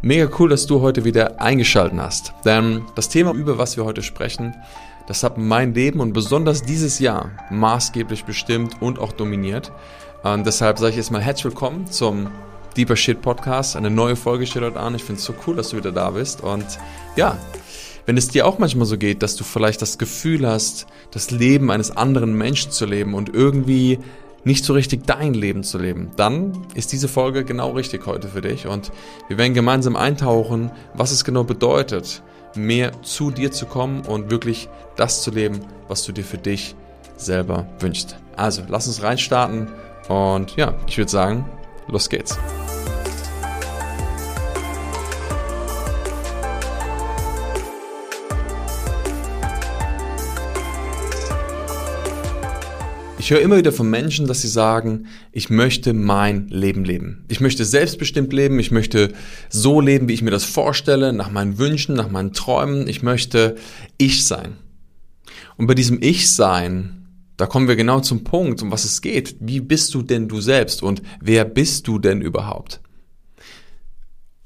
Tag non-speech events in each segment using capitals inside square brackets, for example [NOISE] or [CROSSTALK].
Mega cool, dass du heute wieder eingeschaltet hast. Denn das Thema, über was wir heute sprechen, das hat mein Leben und besonders dieses Jahr maßgeblich bestimmt und auch dominiert. Und deshalb sage ich jetzt mal herzlich willkommen zum Deeper Shit Podcast. Eine neue Folge steht heute an. Ich finde es so cool, dass du wieder da bist. Und ja, wenn es dir auch manchmal so geht, dass du vielleicht das Gefühl hast, das Leben eines anderen Menschen zu leben und irgendwie nicht so richtig dein Leben zu leben, dann ist diese Folge genau richtig heute für dich und wir werden gemeinsam eintauchen, was es genau bedeutet, mehr zu dir zu kommen und wirklich das zu leben, was du dir für dich selber wünschst. Also, lass uns reinstarten und ja, ich würde sagen, los geht's. Ich höre immer wieder von Menschen, dass sie sagen, ich möchte mein Leben leben. Ich möchte selbstbestimmt leben, ich möchte so leben, wie ich mir das vorstelle, nach meinen Wünschen, nach meinen Träumen. Ich möchte ich sein. Und bei diesem Ich sein, da kommen wir genau zum Punkt, um was es geht. Wie bist du denn du selbst und wer bist du denn überhaupt?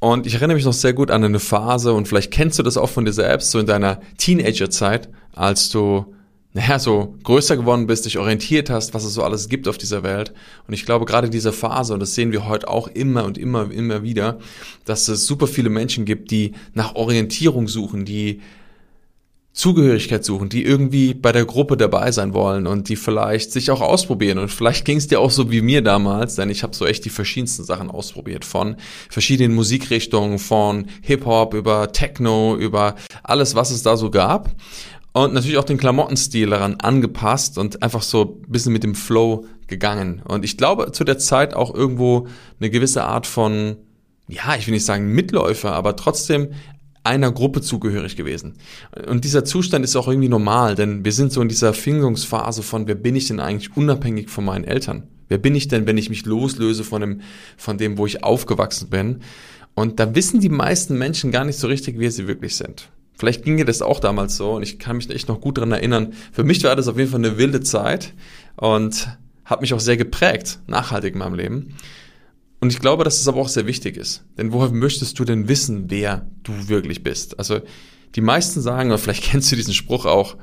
Und ich erinnere mich noch sehr gut an eine Phase und vielleicht kennst du das auch von dir selbst, so in deiner Teenagerzeit, als du naja, so größer geworden bist, dich orientiert hast, was es so alles gibt auf dieser Welt. Und ich glaube, gerade diese Phase, und das sehen wir heute auch immer und immer, immer wieder, dass es super viele Menschen gibt, die nach Orientierung suchen, die Zugehörigkeit suchen, die irgendwie bei der Gruppe dabei sein wollen und die vielleicht sich auch ausprobieren. Und vielleicht ging es dir auch so wie mir damals, denn ich habe so echt die verschiedensten Sachen ausprobiert. Von verschiedenen Musikrichtungen, von Hip-Hop über Techno, über alles, was es da so gab und natürlich auch den Klamottenstil daran angepasst und einfach so ein bisschen mit dem Flow gegangen. Und ich glaube, zu der Zeit auch irgendwo eine gewisse Art von, ja, ich will nicht sagen Mitläufer, aber trotzdem einer Gruppe zugehörig gewesen. Und dieser Zustand ist auch irgendwie normal, denn wir sind so in dieser Findungsphase von, wer bin ich denn eigentlich unabhängig von meinen Eltern? Wer bin ich denn, wenn ich mich loslöse von dem, von dem, wo ich aufgewachsen bin? Und da wissen die meisten Menschen gar nicht so richtig, wer sie wirklich sind. Vielleicht ging dir das auch damals so und ich kann mich echt noch gut dran erinnern. Für mich war das auf jeden Fall eine wilde Zeit und hat mich auch sehr geprägt, nachhaltig in meinem Leben. Und ich glaube, dass es aber auch sehr wichtig ist. Denn woher möchtest du denn wissen, wer du wirklich bist? Also die meisten sagen, oder vielleicht [LAUGHS] kennst du diesen Spruch auch,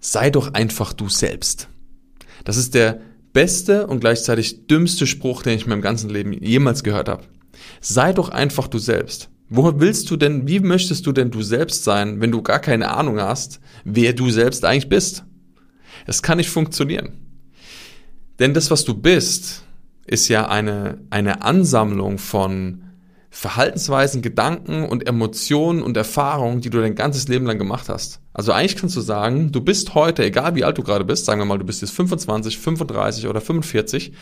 sei doch einfach du selbst. Das ist der beste und gleichzeitig dümmste Spruch, den ich in meinem ganzen Leben jemals gehört habe. Sei doch einfach du selbst. Woher willst du denn, wie möchtest du denn du selbst sein, wenn du gar keine Ahnung hast, wer du selbst eigentlich bist? Es kann nicht funktionieren. Denn das, was du bist, ist ja eine, eine Ansammlung von Verhaltensweisen, Gedanken und Emotionen und Erfahrungen, die du dein ganzes Leben lang gemacht hast. Also eigentlich kannst du sagen, du bist heute, egal wie alt du gerade bist, sagen wir mal, du bist jetzt 25, 35 oder 45,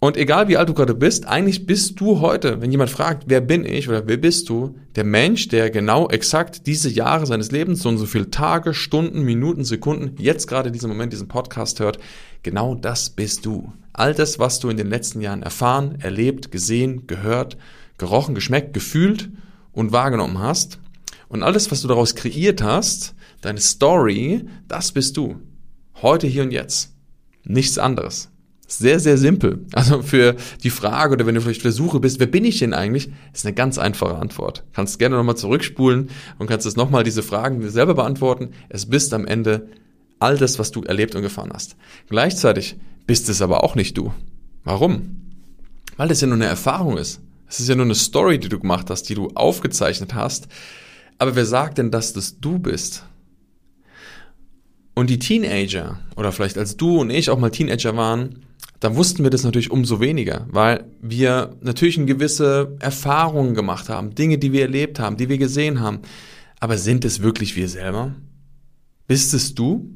und egal wie alt du gerade bist, eigentlich bist du heute, wenn jemand fragt, wer bin ich oder wer bist du, der Mensch, der genau exakt diese Jahre seines Lebens, so und so viele Tage, Stunden, Minuten, Sekunden, jetzt gerade in diesem Moment diesen Podcast hört, genau das bist du. All das, was du in den letzten Jahren erfahren, erlebt, gesehen, gehört, gerochen, geschmeckt, gefühlt und wahrgenommen hast. Und alles, was du daraus kreiert hast, deine Story, das bist du. Heute, hier und jetzt. Nichts anderes. Sehr, sehr simpel. Also für die Frage oder wenn du vielleicht auf Suche bist, wer bin ich denn eigentlich, ist eine ganz einfache Antwort. Kannst gerne nochmal zurückspulen und kannst es nochmal diese Fragen selber beantworten. Es bist am Ende all das, was du erlebt und gefahren hast. Gleichzeitig bist es aber auch nicht du. Warum? Weil das ja nur eine Erfahrung ist. Es ist ja nur eine Story, die du gemacht hast, die du aufgezeichnet hast. Aber wer sagt denn, dass das du bist? Und die Teenager, oder vielleicht als du und ich auch mal Teenager waren, dann wussten wir das natürlich umso weniger, weil wir natürlich eine gewisse Erfahrungen gemacht haben, Dinge, die wir erlebt haben, die wir gesehen haben. Aber sind es wirklich wir selber? Bist es du?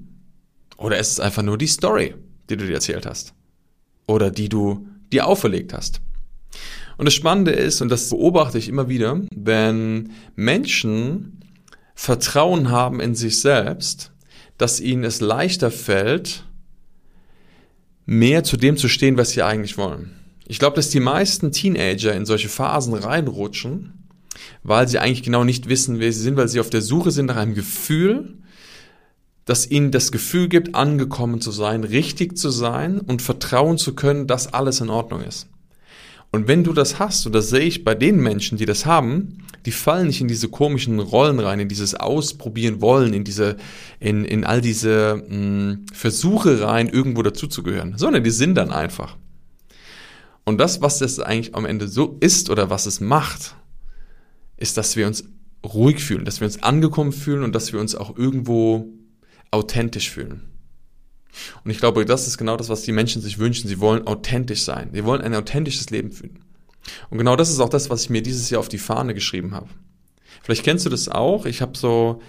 Oder ist es einfach nur die Story, die du dir erzählt hast? Oder die du dir auferlegt hast? Und das Spannende ist, und das beobachte ich immer wieder, wenn Menschen Vertrauen haben in sich selbst, dass ihnen es leichter fällt, mehr zu dem zu stehen, was sie eigentlich wollen. Ich glaube, dass die meisten Teenager in solche Phasen reinrutschen, weil sie eigentlich genau nicht wissen, wer sie sind, weil sie auf der Suche sind nach einem Gefühl, das ihnen das Gefühl gibt, angekommen zu sein, richtig zu sein und vertrauen zu können, dass alles in Ordnung ist. Und wenn du das hast, und das sehe ich bei den Menschen, die das haben, die fallen nicht in diese komischen Rollen rein, in dieses Ausprobieren wollen, in diese, in, in all diese mh, hm, Versuche rein, irgendwo dazuzugehören, sondern die sind dann einfach. Und das, was das eigentlich am Ende so ist oder was es macht, ist, dass wir uns ruhig fühlen, dass wir uns angekommen fühlen und dass wir uns auch irgendwo authentisch fühlen. Und ich glaube, das ist genau das, was die Menschen sich wünschen. Sie wollen authentisch sein. Sie wollen ein authentisches Leben fühlen. Und genau das ist auch das, was ich mir dieses Jahr auf die Fahne geschrieben habe. Vielleicht kennst du das auch. Ich habe so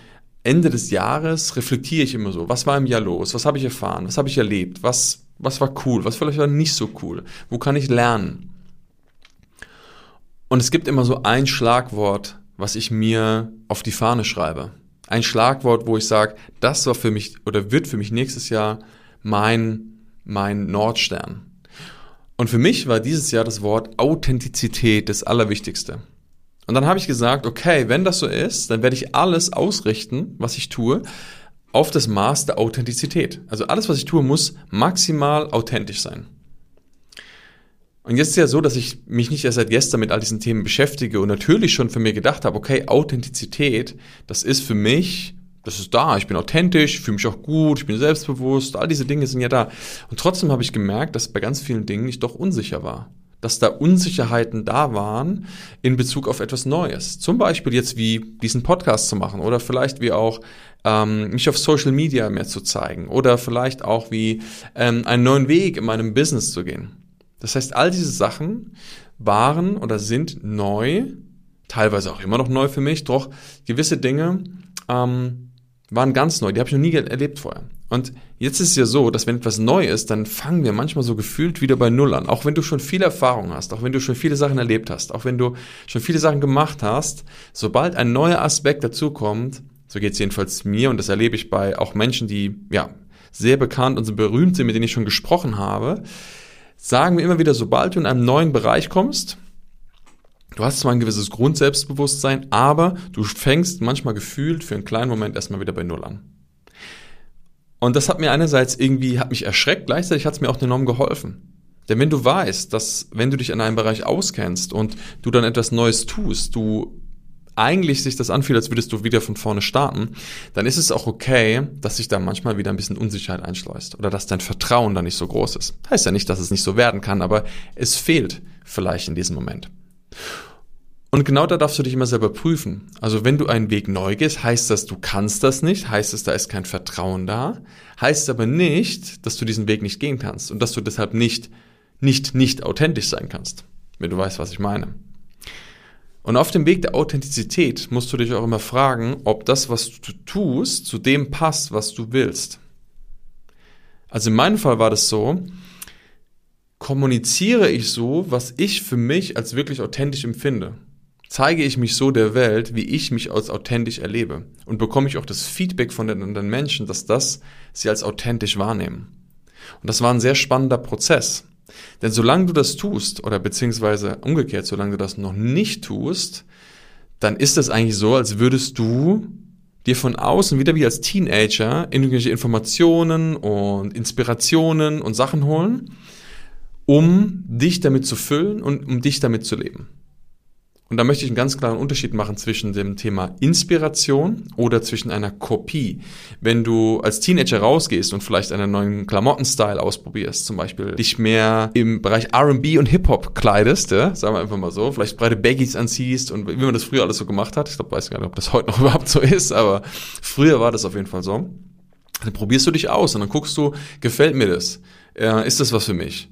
Ende des Jahres reflektiere ich immer so. Was war im Jahr los? Was habe ich erfahren? Was habe ich erlebt? Was, was war cool? Was vielleicht war nicht so cool? Wo kann ich lernen? Und es gibt immer so ein Schlagwort, was ich mir auf die Fahne schreibe ein Schlagwort, wo ich sage, das war für mich oder wird für mich nächstes Jahr mein, mein Nordstern. Und für mich war dieses Jahr das Wort Authentizität das Allerwichtigste. Und dann habe ich gesagt, okay, wenn das so ist, dann werde ich alles ausrichten, was ich tue, auf das Maß der Authentizität. Also alles, was ich tue, muss maximal authentisch sein. Und jetzt ist ja so, dass ich mich nicht erst seit gestern mit all diesen Themen beschäftige und natürlich schon für mir gedacht habe, okay, Authentizität, das ist für mich, das ist da, ich bin authentisch, fühle mich auch gut, ich bin selbstbewusst, all diese Dinge sind ja da. Und trotzdem habe ich gemerkt, dass bei ganz vielen Dingen ich doch unsicher war. Dass da Unsicherheiten da waren in Bezug auf etwas Neues. Zum Beispiel jetzt wie diesen Podcast zu machen oder vielleicht wie auch ähm, mich auf Social Media mehr zu zeigen oder vielleicht auch wie ähm, einen neuen Weg in meinem Business zu gehen. Das heißt, all diese Sachen waren oder sind neu, teilweise auch immer noch neu für mich, doch gewisse Dinge ähm, waren ganz neu, die habe ich noch nie erlebt vorher. Und jetzt ist es ja so, dass wenn etwas neu ist, dann fangen wir manchmal so gefühlt wieder bei Null an. Auch wenn du schon viel Erfahrung hast, auch wenn du schon viele Sachen erlebt hast, auch wenn du schon viele Sachen gemacht hast, sobald ein neuer Aspekt dazukommt, so geht es jedenfalls mir und das erlebe ich bei auch Menschen, die ja sehr bekannt und so berühmt sind, mit denen ich schon gesprochen habe, sagen wir immer wieder, sobald du in einem neuen Bereich kommst, du hast zwar ein gewisses Grundselbstbewusstsein, aber du fängst manchmal gefühlt für einen kleinen Moment erstmal wieder bei Null an. Und das hat mir einerseits irgendwie, hat mich erschreckt, gleichzeitig hat es mir auch enorm geholfen. Denn wenn du weißt, dass wenn du dich in einem Bereich auskennst und du dann etwas Neues tust, du eigentlich sich das anfühlt, als würdest du wieder von vorne starten, dann ist es auch okay, dass sich da manchmal wieder ein bisschen Unsicherheit einschleust oder dass dein Vertrauen da nicht so groß ist. Heißt ja nicht, dass es nicht so werden kann, aber es fehlt vielleicht in diesem Moment. Und genau da darfst du dich immer selber prüfen. Also wenn du einen Weg neu gehst, heißt das, du kannst das nicht, heißt es, da ist kein Vertrauen da, heißt aber nicht, dass du diesen Weg nicht gehen kannst und dass du deshalb nicht, nicht, nicht authentisch sein kannst. Wenn du weißt, was ich meine. Und auf dem Weg der Authentizität musst du dich auch immer fragen, ob das, was du tust, zu dem passt, was du willst. Also in meinem Fall war das so, kommuniziere ich so, was ich für mich als wirklich authentisch empfinde. Zeige ich mich so der Welt, wie ich mich als authentisch erlebe. Und bekomme ich auch das Feedback von den anderen Menschen, dass das sie als authentisch wahrnehmen. Und das war ein sehr spannender Prozess. Denn solange du das tust, oder beziehungsweise umgekehrt, solange du das noch nicht tust, dann ist es eigentlich so, als würdest du dir von außen wieder wie als Teenager irgendwelche Informationen und Inspirationen und Sachen holen, um dich damit zu füllen und um dich damit zu leben. Und da möchte ich einen ganz klaren Unterschied machen zwischen dem Thema Inspiration oder zwischen einer Kopie. Wenn du als Teenager rausgehst und vielleicht einen neuen Klamottenstyle ausprobierst, zum Beispiel dich mehr im Bereich R&B und Hip-Hop kleidest, ja, sagen wir einfach mal so, vielleicht breite Baggies anziehst und wie man das früher alles so gemacht hat. Ich glaube, weiß gar nicht, ob das heute noch [LAUGHS] überhaupt so ist, aber früher war das auf jeden Fall so. Dann probierst du dich aus und dann guckst du, gefällt mir das? Äh, ist das was für mich?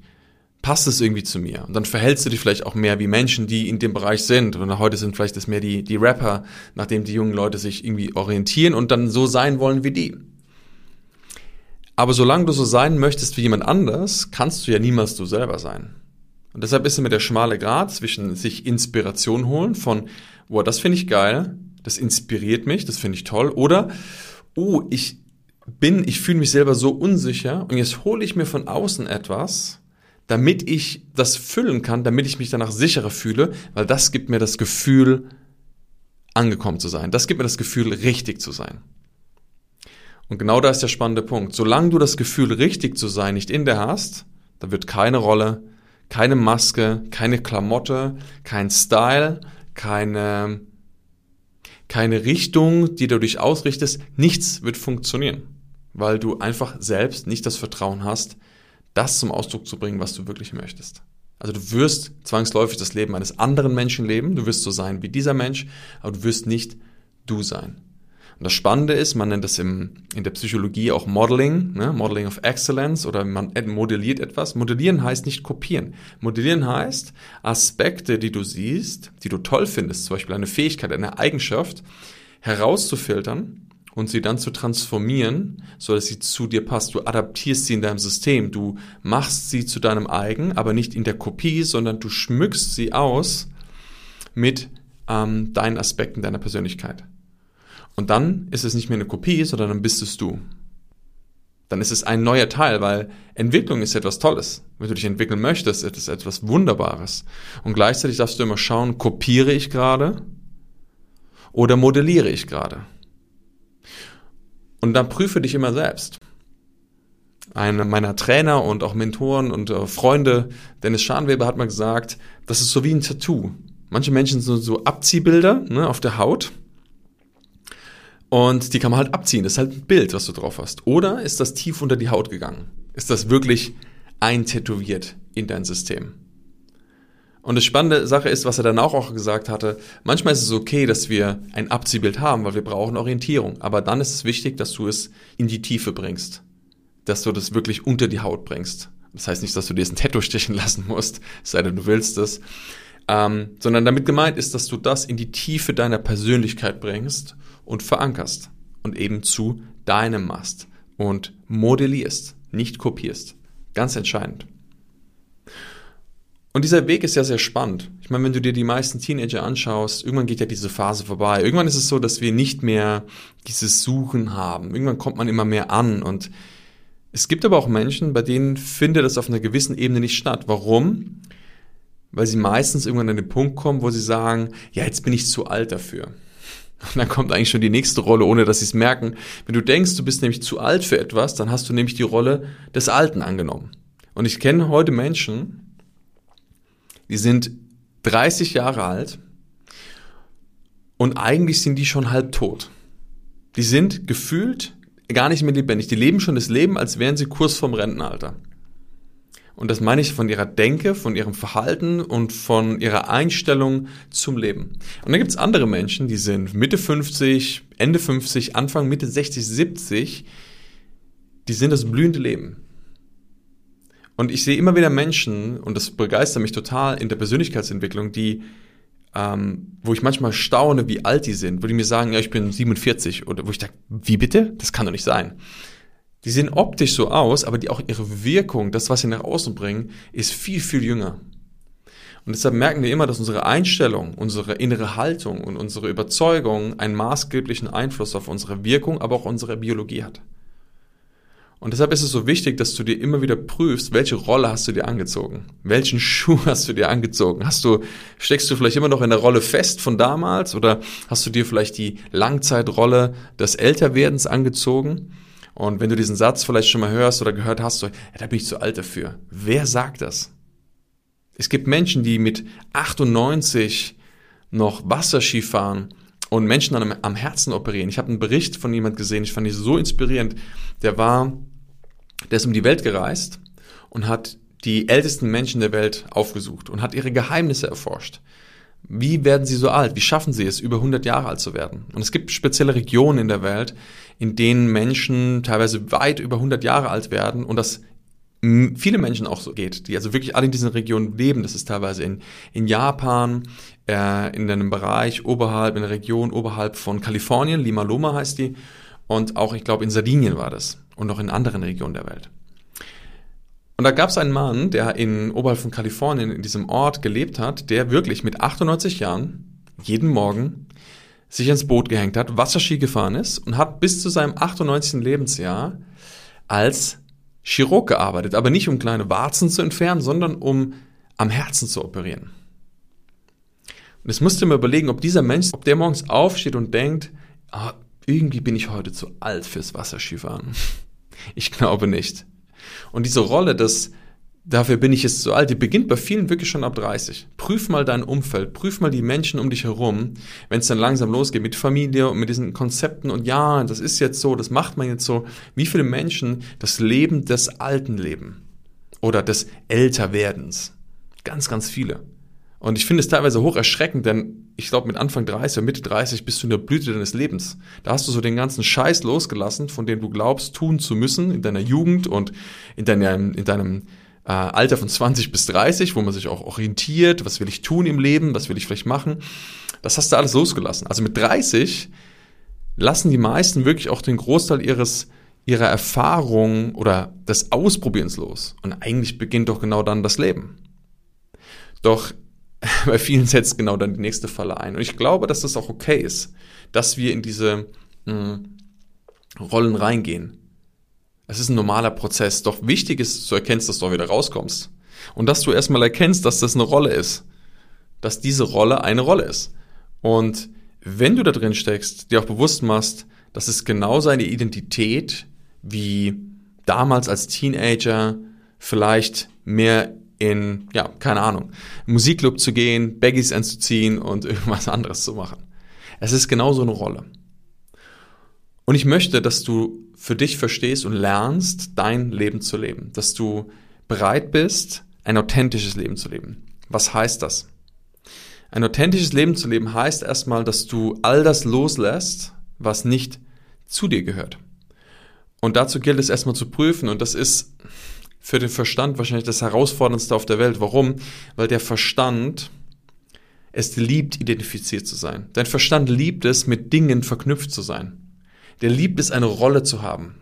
Passt es irgendwie zu mir? Und dann verhältst du dich vielleicht auch mehr wie Menschen, die in dem Bereich sind. Und heute sind vielleicht das mehr die, die Rapper, nachdem die jungen Leute sich irgendwie orientieren und dann so sein wollen wie die. Aber solange du so sein möchtest wie jemand anders, kannst du ja niemals du selber sein. Und deshalb ist mit der schmale Grad zwischen sich Inspiration holen von, boah, das finde ich geil, das inspiriert mich, das finde ich toll, oder, oh, ich bin, ich fühle mich selber so unsicher und jetzt hole ich mir von außen etwas, damit ich das füllen kann, damit ich mich danach sicherer fühle, weil das gibt mir das Gefühl, angekommen zu sein. Das gibt mir das Gefühl, richtig zu sein. Und genau da ist der spannende Punkt. Solange du das Gefühl, richtig zu sein, nicht in dir hast, da wird keine Rolle, keine Maske, keine Klamotte, kein Style, keine, keine Richtung, die du dich ausrichtest, nichts wird funktionieren, weil du einfach selbst nicht das Vertrauen hast, das zum Ausdruck zu bringen, was du wirklich möchtest. Also du wirst zwangsläufig das Leben eines anderen Menschen leben, du wirst so sein wie dieser Mensch, aber du wirst nicht du sein. Und das Spannende ist, man nennt das im, in der Psychologie auch Modeling, ne? Modeling of Excellence oder man modelliert etwas. Modellieren heißt nicht kopieren. Modellieren heißt, Aspekte, die du siehst, die du toll findest, zum Beispiel eine Fähigkeit, eine Eigenschaft, herauszufiltern und sie dann zu transformieren, so dass sie zu dir passt. Du adaptierst sie in deinem System, du machst sie zu deinem eigen, aber nicht in der Kopie, sondern du schmückst sie aus mit ähm, deinen Aspekten deiner Persönlichkeit. Und dann ist es nicht mehr eine Kopie, sondern dann bist es du. Dann ist es ein neuer Teil, weil Entwicklung ist etwas Tolles. Wenn du dich entwickeln möchtest, ist es etwas Wunderbares. Und gleichzeitig darfst du immer schauen, kopiere ich gerade oder modelliere ich gerade? Und dann prüfe dich immer selbst. Einer meiner Trainer und auch Mentoren und äh, Freunde, Dennis Scharnweber, hat mal gesagt, das ist so wie ein Tattoo. Manche Menschen sind so Abziehbilder ne, auf der Haut und die kann man halt abziehen. Das ist halt ein Bild, was du drauf hast. Oder ist das tief unter die Haut gegangen? Ist das wirklich eintätowiert in dein System? Und das spannende Sache ist, was er dann auch, gesagt hatte, manchmal ist es okay, dass wir ein Abziehbild haben, weil wir brauchen Orientierung. Aber dann ist es wichtig, dass du es in die Tiefe bringst. Dass du das wirklich unter die Haut bringst. Das heißt nicht, dass du dir ein Tattoo stechen lassen musst, sei denn du willst es. Ähm, sondern damit gemeint ist, dass du das in die Tiefe deiner Persönlichkeit bringst und verankerst und eben zu deinem machst und modellierst, nicht kopierst. Ganz entscheidend. Und dieser Weg ist ja sehr spannend. Ich meine, wenn du dir die meisten Teenager anschaust, irgendwann geht ja diese Phase vorbei. Irgendwann ist es so, dass wir nicht mehr dieses Suchen haben. Irgendwann kommt man immer mehr an. Und es gibt aber auch Menschen, bei denen findet das auf einer gewissen Ebene nicht statt. Warum? Weil sie meistens irgendwann an den Punkt kommen, wo sie sagen, ja, jetzt bin ich zu alt dafür. Und dann kommt eigentlich schon die nächste Rolle, ohne dass sie es merken. Wenn du denkst, du bist nämlich zu alt für etwas, dann hast du nämlich die Rolle des Alten angenommen. Und ich kenne heute Menschen, die sind 30 Jahre alt und eigentlich sind die schon halb tot. Die sind gefühlt gar nicht mehr lebendig. Die leben schon das Leben, als wären sie kurz vorm Rentenalter. Und das meine ich von ihrer Denke, von ihrem Verhalten und von ihrer Einstellung zum Leben. Und dann gibt es andere Menschen, die sind Mitte 50, Ende 50, Anfang, Mitte 60, 70, die sind das blühende Leben. Und ich sehe immer wieder Menschen, und das begeistert mich total in der Persönlichkeitsentwicklung, die, ähm, wo ich manchmal staune, wie alt die sind, wo die mir sagen, ja, ich bin 47, oder wo ich denke, wie bitte? Das kann doch nicht sein. Die sehen optisch so aus, aber die auch ihre Wirkung, das, was sie nach außen bringen, ist viel, viel jünger. Und deshalb merken wir immer, dass unsere Einstellung, unsere innere Haltung und unsere Überzeugung einen maßgeblichen Einfluss auf unsere Wirkung, aber auch unsere Biologie hat. Und deshalb ist es so wichtig, dass du dir immer wieder prüfst, welche Rolle hast du dir angezogen? Welchen [LAUGHS] Schuh hast du dir angezogen? Hast du, steckst du vielleicht immer noch in der Rolle fest von damals oder hast du dir vielleicht die Langzeitrolle des Älterwerdens angezogen? Und wenn du diesen Satz vielleicht schon mal hörst oder gehört hast, so, ja, da bin ich zu alt dafür. Wer sagt das? Es gibt Menschen, die mit 98 noch Wasserski fahren und Menschen am, Herzen operieren. Ich habe einen Bericht von jemand gesehen, ich fand ihn so inspirierend. Der war, der ist um die Welt gereist und hat die ältesten Menschen der Welt aufgesucht und hat ihre Geheimnisse erforscht. Wie werden sie so alt? Wie schaffen sie es, über 100 Jahre alt zu werden? Und es gibt spezielle Regionen in der Welt, in denen Menschen teilweise weit über 100 Jahre alt werden und das viele Menschen auch so geht, die also wirklich alle in diesen Regionen leben. Das ist teilweise in, in Japan, äh, in einem Bereich oberhalb, in der Region oberhalb von Kalifornien, Lima Loma heißt die, und auch, ich glaube, in Sardinien war das und auch in anderen Regionen der Welt. Und da gab es einen Mann, der in oberhalb von Kalifornien in diesem Ort gelebt hat, der wirklich mit 98 Jahren jeden Morgen sich ins Boot gehängt hat, Wasserski gefahren ist und hat bis zu seinem 98. Lebensjahr als Chirurg gearbeitet, aber nicht um kleine Warzen zu entfernen, sondern um am Herzen zu operieren. Und jetzt musst du mir überlegen, ob dieser Mensch, ob der morgens aufsteht und denkt, ah, irgendwie bin ich heute zu alt fürs Wasserskifahren. [LAUGHS] Ich glaube nicht. Und diese Rolle des dafür bin ich jetzt zu alt, die beginnt bei vielen wirklich schon ab 30. Prüf mal dein Umfeld, prüf mal die Menschen um dich herum, wenn es dann langsam losgeht mit Familie und mit diesen Konzepten und ja, das ist jetzt so, das macht man jetzt so. Wie viele Menschen das Leben des Alten leben oder des Älterwerdens? Ganz, ganz viele. Und ich finde es teilweise hoch erschreckend, denn ich glaube, mit Anfang 30 oder Mitte 30 bist du in der Blüte deines Lebens. Da hast du so den ganzen Scheiß losgelassen, von dem du glaubst, tun zu müssen in deiner Jugend und in deinem, in deinem äh, Alter von 20 bis 30, wo man sich auch orientiert, was will ich tun im Leben, was will ich vielleicht machen. Das hast du alles losgelassen. Also mit 30 lassen die meisten wirklich auch den Großteil ihres ihrer Erfahrung oder des Ausprobierens los. Und eigentlich beginnt doch genau dann das Leben. Doch [LAUGHS] bei vielen setzt genau dann die nächste Falle ein. Und ich glaube, dass das auch okay ist, dass wir in diese mh, hm, Rollen reingehen. Es ist ein normaler Prozess. Doch wichtig ist, dass du erkennst, dass du auch wieder rauskommst. Und dass du erstmal erkennst, dass das eine Rolle ist. Dass diese Rolle eine Rolle ist. Und wenn du da drin steckst, dir auch bewusst machst, dass es genau seine Identität wie damals als Teenager vielleicht mehr in, ja, keine Ahnung, Musikclub zu gehen, Baggies anzuziehen und [LAUGHS] irgendwas anderes zu machen. Es ist genau so eine Rolle. Und ich möchte, dass du für dich verstehst und lernst, dein Leben zu leben. Dass du bereit bist, ein authentisches Leben zu leben. Was heißt das? Ein authentisches Leben zu leben heißt erstmal, dass du all das loslässt, was nicht zu dir gehört. Und dazu gilt es erstmal zu prüfen und das ist für den Verstand wahrscheinlich das Herausforderndste auf der Welt. Warum? Weil der Verstand es liebt, identifiziert zu sein. Dein Verstand liebt es, mit Dingen verknüpft zu sein. Der liebt es, eine Rolle zu haben.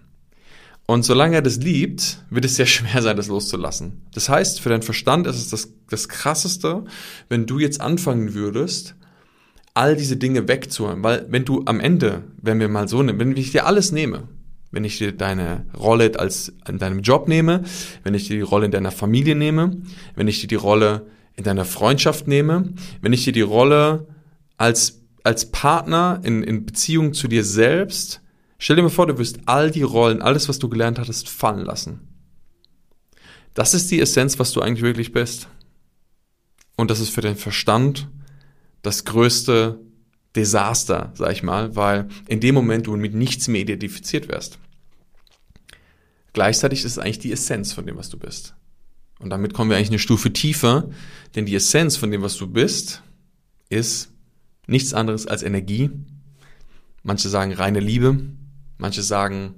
Und solange er das liebt, wird es sehr schwer sein, das loszulassen. Das heißt, für deinen Verstand ist es das, das Krasseste, wenn du jetzt anfangen würdest, all diese Dinge wegzuholen. Weil wenn du am Ende, wenn wir mal so nehmen, wenn ich dir alles nehme, wenn ich dir deine Rolle als in deinem Job nehme, wenn ich dir die Rolle in deiner Familie nehme, wenn ich dir die Rolle in deiner Freundschaft nehme, wenn ich dir die Rolle als, als Partner in, in Beziehung zu dir selbst, stell dir mal vor, du wirst all die Rollen, alles, was du gelernt hattest, fallen lassen. Das ist die Essenz, was du eigentlich wirklich bist. Und das ist für den Verstand das größte Desaster, sag ich mal, weil in dem Moment du mit nichts mehr identifiziert wirst. Gleichzeitig ist es eigentlich die Essenz von dem, was du bist. Und damit kommen wir eigentlich eine Stufe tiefer, denn die Essenz von dem, was du bist, ist nichts anderes als Energie. Manche sagen reine Liebe, manche sagen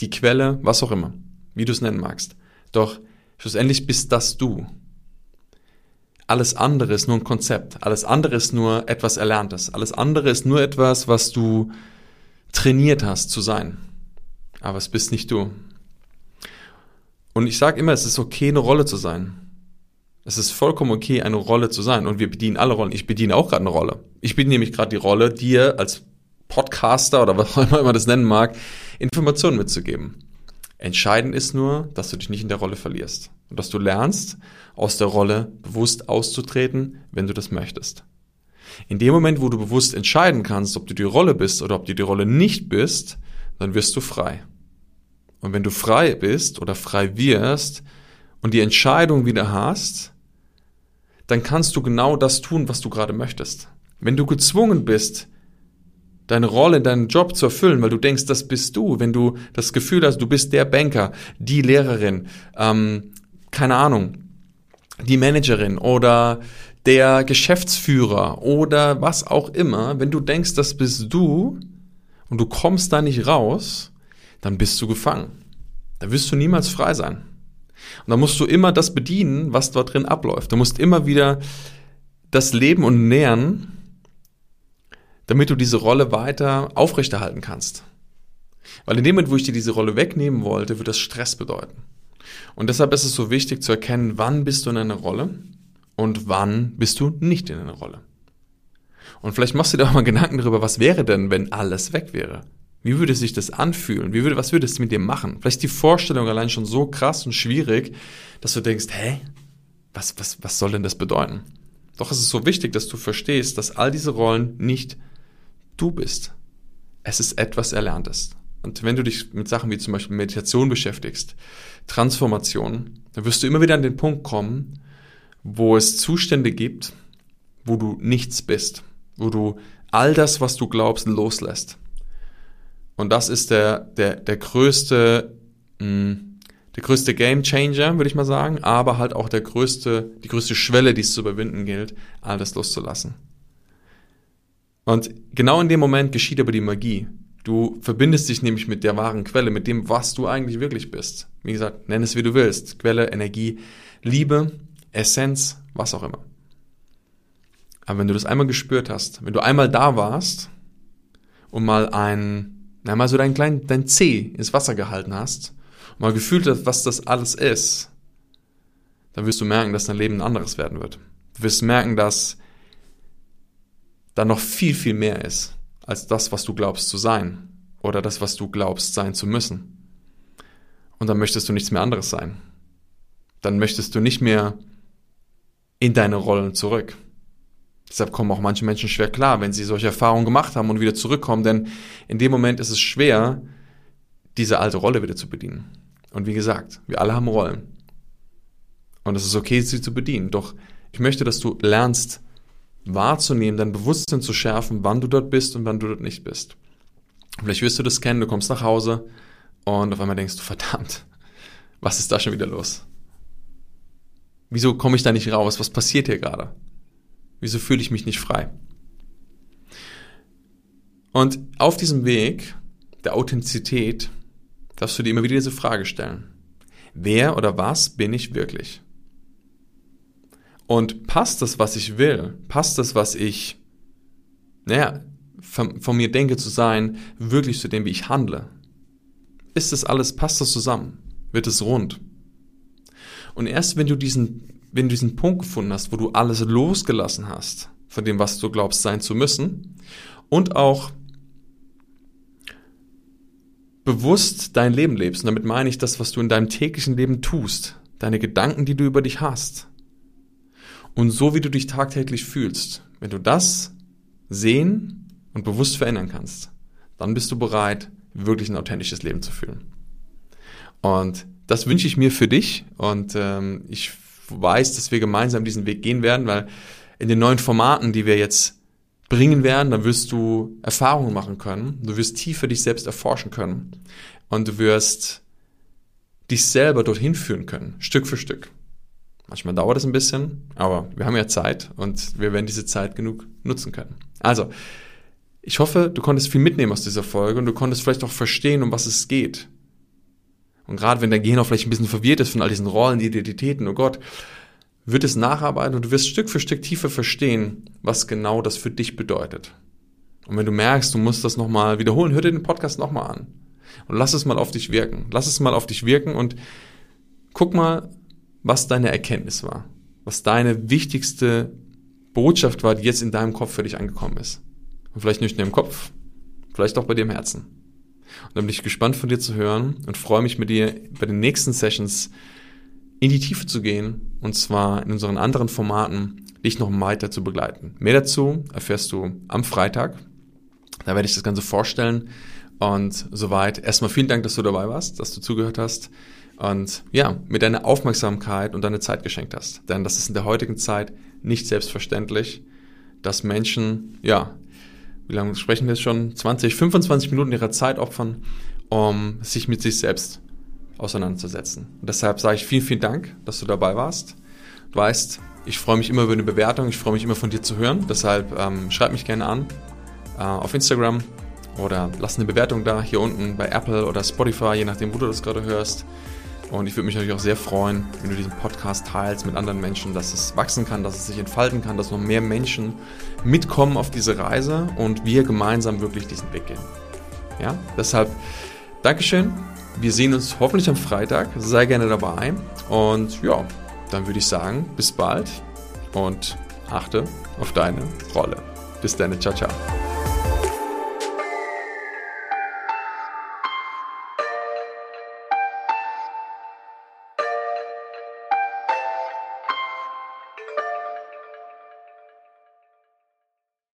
die Quelle, was auch immer, wie du es nennen magst. Doch schlussendlich bist das du. Alles andere ist nur ein Konzept. Alles andere ist nur etwas Erlerntes. Alles andere ist nur etwas, was du trainiert hast zu sein. Aber es bist nicht du. Und ich sage immer, es ist okay, eine Rolle zu sein. Es ist vollkommen okay, eine Rolle zu sein. Und wir bedienen alle Rollen. Ich bediene auch gerade eine Rolle. Ich bediene nämlich gerade die Rolle, dir als Podcaster oder was auch immer man das nennen mag, Informationen mitzugeben. Entscheidend ist nur, dass du dich nicht in der Rolle verlierst und dass du lernst, aus der Rolle bewusst auszutreten, wenn du das möchtest. In dem Moment, wo du bewusst entscheiden kannst, ob du die Rolle bist oder ob du die Rolle nicht bist, dann wirst du frei. Und wenn du frei bist oder frei wirst und die Entscheidung wieder hast, dann kannst du genau das tun, was du gerade möchtest. Wenn du gezwungen bist, deine Rolle, deinen Job zu erfüllen, weil du denkst, das bist du, wenn du das Gefühl hast, du bist der Banker, die Lehrerin, ähm, keine Ahnung, die Managerin oder der Geschäftsführer oder was auch immer, wenn du denkst, das bist du und du kommst da nicht raus, dann bist du gefangen. Da wirst du niemals frei sein. Und da musst du immer das bedienen, was dort drin abläuft. Du musst immer wieder das Leben und nähern, damit du diese Rolle weiter aufrechterhalten kannst. Weil in dem Moment, wo ich dir diese Rolle wegnehmen wollte, wird das Stress bedeuten. Und deshalb ist es so wichtig zu erkennen, wann bist du in einer Rolle und wann bist du nicht in einer Rolle. Und vielleicht machst du dir auch mal Gedanken darüber, was wäre denn, wenn alles weg wäre? Wie würde sich das anfühlen? Wie würde, was würde es mit dir machen? Vielleicht die Vorstellung allein schon so krass und schwierig, dass du denkst, hä? Was, was, was soll denn das bedeuten? Doch es ist so wichtig, dass du verstehst, dass all diese Rollen nicht du bist. Es ist etwas Erlerntes. Und wenn du dich mit Sachen wie zum Beispiel Meditation beschäftigst, Transformation, dann wirst du immer wieder an den Punkt kommen, wo es Zustände gibt, wo du nichts bist, wo du all das, was du glaubst, loslässt. Und das ist der, der, der größte, mh, hm, der größte Game Changer, würde ich mal sagen, aber halt auch der größte, die größte Schwelle, die es zu überwinden gilt, all das loszulassen. Und genau in dem Moment geschieht aber die Magie. Du verbindest dich nämlich mit der wahren Quelle, mit dem, was du eigentlich wirklich bist. Wie gesagt, nenn es wie du willst. Quelle, Energie, Liebe, Essenz, was auch immer. Aber wenn du das einmal gespürt hast, wenn du einmal da warst und mal ein, na, mal so deinen kleinen, dein Zeh ins Wasser gehalten hast mal gefühlt hast, was das alles ist, dann wirst du merken, dass dein Leben ein anderes werden wird. Du wirst merken, dass da noch viel, viel mehr ist als das, was du glaubst zu sein oder das, was du glaubst sein zu müssen. Und dann möchtest du nichts mehr anderes sein. Dann möchtest du nicht mehr in deine Rollen zurück. Deshalb kommen auch manche Menschen schwer klar, wenn sie solche Erfahrungen gemacht haben und wieder zurückkommen, denn in dem Moment ist es schwer, diese alte Rolle wieder zu bedienen. Und wie gesagt, wir alle haben Rollen. Und es ist okay, sie zu bedienen. Doch ich möchte, dass du lernst, wahrzunehmen, dein Bewusstsein zu schärfen, wann du dort bist und wann du dort nicht bist. Vielleicht wirst du das kennen, du kommst nach Hause und auf einmal denkst du, verdammt, was ist da schon wieder los? Wieso komme ich da nicht raus? Was passiert hier gerade? Wieso fühle ich mich nicht frei? Und auf diesem Weg der Authentizität darfst du dir immer wieder diese Frage stellen. Wer oder was bin ich wirklich? Und passt das, was ich will? Passt das, was ich, naja, von, von mir denke zu sein, wirklich zu dem, wie ich handle? Ist das alles, passt das zusammen? Wird es rund? Und erst wenn du diesen, wenn du diesen Punkt gefunden hast, wo du alles losgelassen hast, von dem, was du glaubst sein zu müssen, und auch bewusst dein Leben lebst, und damit meine ich das, was du in deinem täglichen Leben tust, deine Gedanken, die du über dich hast, und so wie du dich tagtäglich fühlst, wenn du das sehen und bewusst verändern kannst, dann bist du bereit, wirklich ein authentisches Leben zu führen. Und das wünsche ich mir für dich und ähm, ich weiß, dass wir gemeinsam diesen Weg gehen werden, weil in den neuen Formaten, die wir jetzt bringen werden, dann wirst du Erfahrungen machen können, du wirst tiefer dich selbst erforschen können und du wirst dich selber dorthin führen können, Stück für Stück. Manchmal dauert es ein bisschen, aber wir haben ja Zeit und wir werden diese Zeit genug nutzen können. Also, ich hoffe, du konntest viel mitnehmen aus dieser Folge und du konntest vielleicht auch verstehen, um was es geht. Und gerade wenn dein Gehirn auch vielleicht ein bisschen verwirrt ist von all diesen Rollen, Identitäten, oh Gott, wird es nacharbeiten und du wirst Stück für Stück tiefer verstehen, was genau das für dich bedeutet. Und wenn du merkst, du musst das nochmal wiederholen, hör dir den Podcast nochmal an. Und lass es mal auf dich wirken. Lass es mal auf dich wirken und guck mal, was deine Erkenntnis war. Was deine wichtigste Botschaft war, die jetzt in deinem Kopf für dich angekommen ist. Und vielleicht nicht nur im Kopf, vielleicht auch bei dir im Herzen. Und dann bin ich gespannt von dir zu hören und freue mich mit dir bei den nächsten Sessions in die Tiefe zu gehen und zwar in unseren anderen Formaten dich noch weiter zu begleiten. Mehr dazu erfährst du am Freitag. Da werde ich das Ganze vorstellen und soweit. Erstmal vielen Dank, dass du dabei warst, dass du zugehört hast und ja, mit deiner Aufmerksamkeit und deine Zeit geschenkt hast. Denn das ist in der heutigen Zeit nicht selbstverständlich, dass Menschen, ja, wie lange sprechen wir jetzt schon? 20, 25 Minuten ihrer Zeit opfern, um sich mit sich selbst auseinanderzusetzen. Und deshalb sage ich vielen, vielen Dank, dass du dabei warst. Du weißt, ich freue mich immer über eine Bewertung, ich freue mich immer von dir zu hören. Deshalb ähm, schreib mich gerne an äh, auf Instagram oder lass eine Bewertung da, hier unten bei Apple oder Spotify, je nachdem, wo du das gerade hörst. Und ich würde mich natürlich auch sehr freuen, wenn du diesen Podcast teilst mit anderen Menschen, dass es wachsen kann, dass es sich entfalten kann, dass noch mehr Menschen mitkommen auf diese Reise und wir gemeinsam wirklich diesen Weg gehen. Ja, deshalb Dankeschön wir sehen uns hoffentlich am Freitag. Sei gerne dabei. Und ja, dann würde ich sagen, bis bald und achte auf deine Rolle. Bis dann, ciao, ciao.